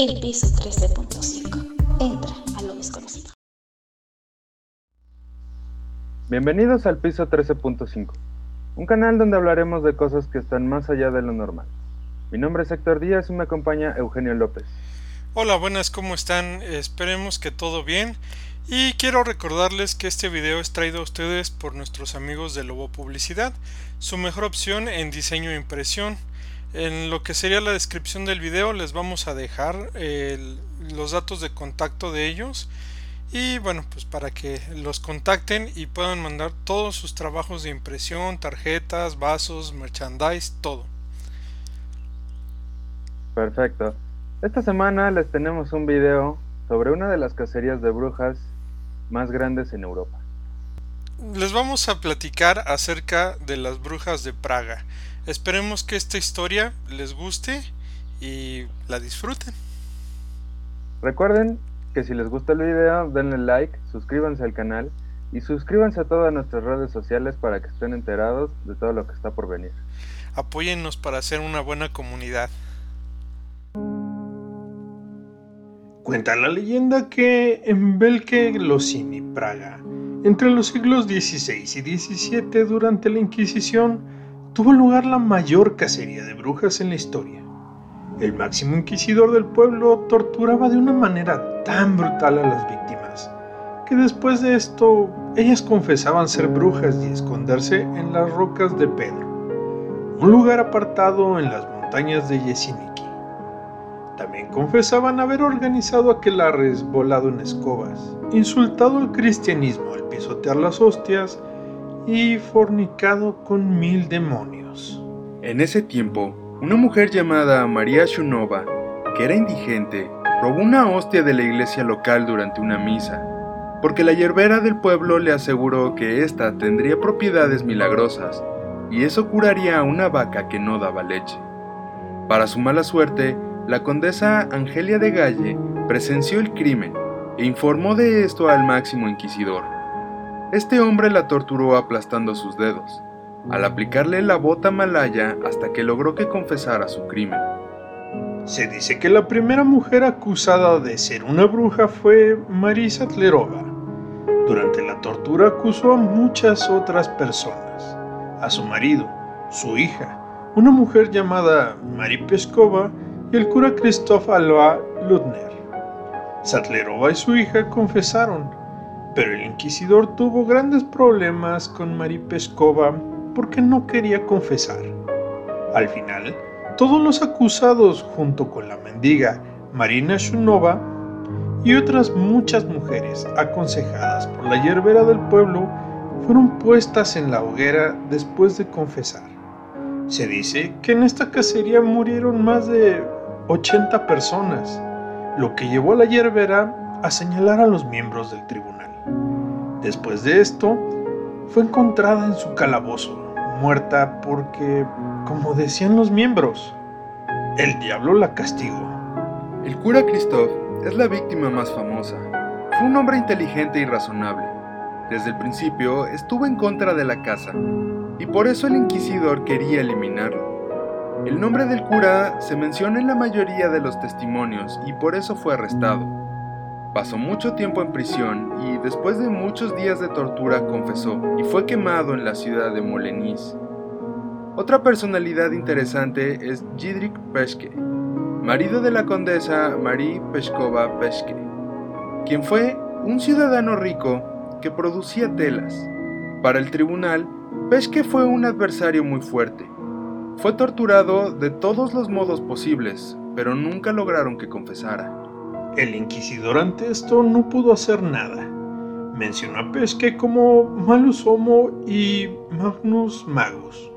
El piso 13.5. Entra a lo desconocido. Bienvenidos al piso 13.5, un canal donde hablaremos de cosas que están más allá de lo normal. Mi nombre es Héctor Díaz y me acompaña Eugenio López. Hola, buenas, ¿cómo están? Esperemos que todo bien. Y quiero recordarles que este video es traído a ustedes por nuestros amigos de Lobo Publicidad, su mejor opción en diseño e impresión. En lo que sería la descripción del video les vamos a dejar los datos de contacto de ellos y bueno pues para que los contacten y puedan mandar todos sus trabajos de impresión, tarjetas, vasos, merchandise, todo. Perfecto. Esta semana les tenemos un video sobre una de las cacerías de brujas más grandes en Europa. Les vamos a platicar acerca de las brujas de Praga. Esperemos que esta historia les guste y la disfruten. Recuerden que si les gusta el video, denle like, suscríbanse al canal y suscríbanse a todas nuestras redes sociales para que estén enterados de todo lo que está por venir. Apóyennos para hacer una buena comunidad. Cuenta la leyenda que en Belke Losini, Praga, entre los siglos XVI y XVII, durante la Inquisición, tuvo lugar la mayor cacería de brujas en la historia. El máximo inquisidor del pueblo torturaba de una manera tan brutal a las víctimas, que después de esto ellas confesaban ser brujas y esconderse en las rocas de Pedro, un lugar apartado en las montañas de Yesiniki. También confesaban haber organizado aquelarres volado en escobas, insultado al cristianismo al pisotear las hostias y fornicado con mil demonios. En ese tiempo, una mujer llamada María Shunova, que era indigente, robó una hostia de la iglesia local durante una misa, porque la yerbera del pueblo le aseguró que ésta tendría propiedades milagrosas, y eso curaría a una vaca que no daba leche. Para su mala suerte, la condesa Angelia de Galle presenció el crimen e informó de esto al máximo inquisidor. Este hombre la torturó aplastando sus dedos, al aplicarle la bota malaya hasta que logró que confesara su crimen. Se dice que la primera mujer acusada de ser una bruja fue Marisa Tlerova. Durante la tortura acusó a muchas otras personas, a su marido, su hija, una mujer llamada Mari Peskova y el cura Christoph Alba Ludner. Satlerova y su hija confesaron, pero el inquisidor tuvo grandes problemas con Mari Peskova porque no quería confesar. Al final, todos los acusados, junto con la mendiga Marina Shunova y otras muchas mujeres aconsejadas por la hierbera del pueblo, fueron puestas en la hoguera después de confesar. Se dice que en esta cacería murieron más de 80 personas, lo que llevó a la hierbera a señalar a los miembros del tribunal. Después de esto, fue encontrada en su calabozo, muerta porque, como decían los miembros, el diablo la castigó. El cura Christoph es la víctima más famosa. Fue un hombre inteligente y razonable. Desde el principio estuvo en contra de la casa, y por eso el inquisidor quería eliminarlo. El nombre del cura se menciona en la mayoría de los testimonios y por eso fue arrestado. Pasó mucho tiempo en prisión y después de muchos días de tortura confesó y fue quemado en la ciudad de Molenis. Otra personalidad interesante es Jidrik Peschke, marido de la condesa Marie Peskova Peschke, quien fue un ciudadano rico que producía telas. Para el tribunal, Peschke fue un adversario muy fuerte fue torturado de todos los modos posibles, pero nunca lograron que confesara. El inquisidor ante esto no pudo hacer nada. Mencionó a Pesque como Malus Homo y Magnus Magus.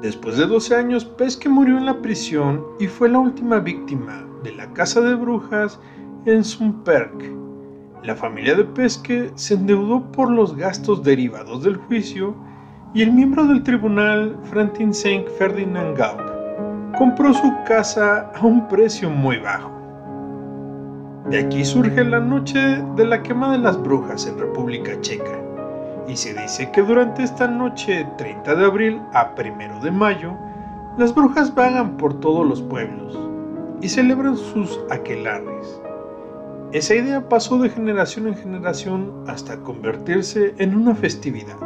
Después de 12 años, Pesque murió en la prisión y fue la última víctima de la casa de brujas en Sumperk. La familia de Pesque se endeudó por los gastos derivados del juicio y el miembro del tribunal, Frantin Saint Ferdinand Gaup, compró su casa a un precio muy bajo. De aquí surge la noche de la quema de las brujas en República Checa, y se dice que durante esta noche, 30 de abril a 1 de mayo, las brujas vagan por todos los pueblos, y celebran sus aquelares. Esa idea pasó de generación en generación hasta convertirse en una festividad.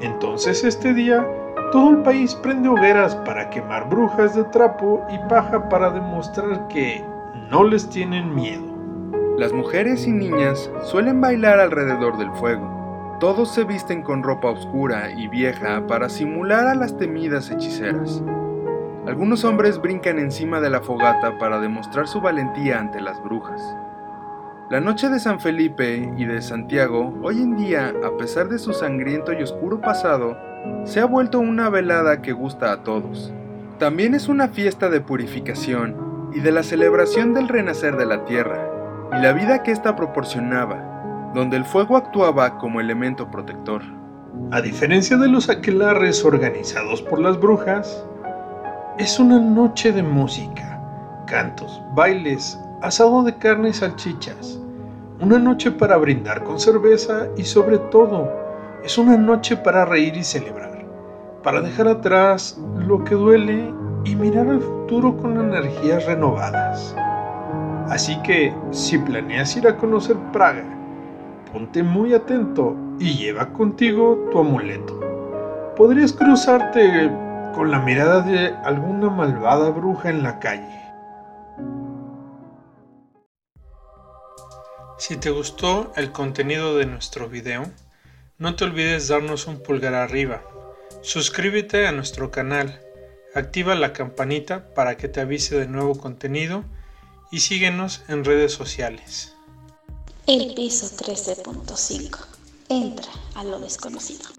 Entonces este día todo el país prende hogueras para quemar brujas de trapo y paja para demostrar que no les tienen miedo. Las mujeres y niñas suelen bailar alrededor del fuego. Todos se visten con ropa oscura y vieja para simular a las temidas hechiceras. Algunos hombres brincan encima de la fogata para demostrar su valentía ante las brujas. La noche de San Felipe y de Santiago, hoy en día, a pesar de su sangriento y oscuro pasado, se ha vuelto una velada que gusta a todos. También es una fiesta de purificación y de la celebración del renacer de la tierra y la vida que ésta proporcionaba, donde el fuego actuaba como elemento protector. A diferencia de los aquelarres organizados por las brujas, es una noche de música, cantos, bailes, asado de carne y salchichas. Una noche para brindar con cerveza y sobre todo, es una noche para reír y celebrar, para dejar atrás lo que duele y mirar al futuro con energías renovadas. Así que, si planeas ir a conocer Praga, ponte muy atento y lleva contigo tu amuleto. Podrías cruzarte con la mirada de alguna malvada bruja en la calle. Si te gustó el contenido de nuestro video, no te olvides darnos un pulgar arriba, suscríbete a nuestro canal, activa la campanita para que te avise de nuevo contenido y síguenos en redes sociales. El piso 13.5. Entra a lo desconocido.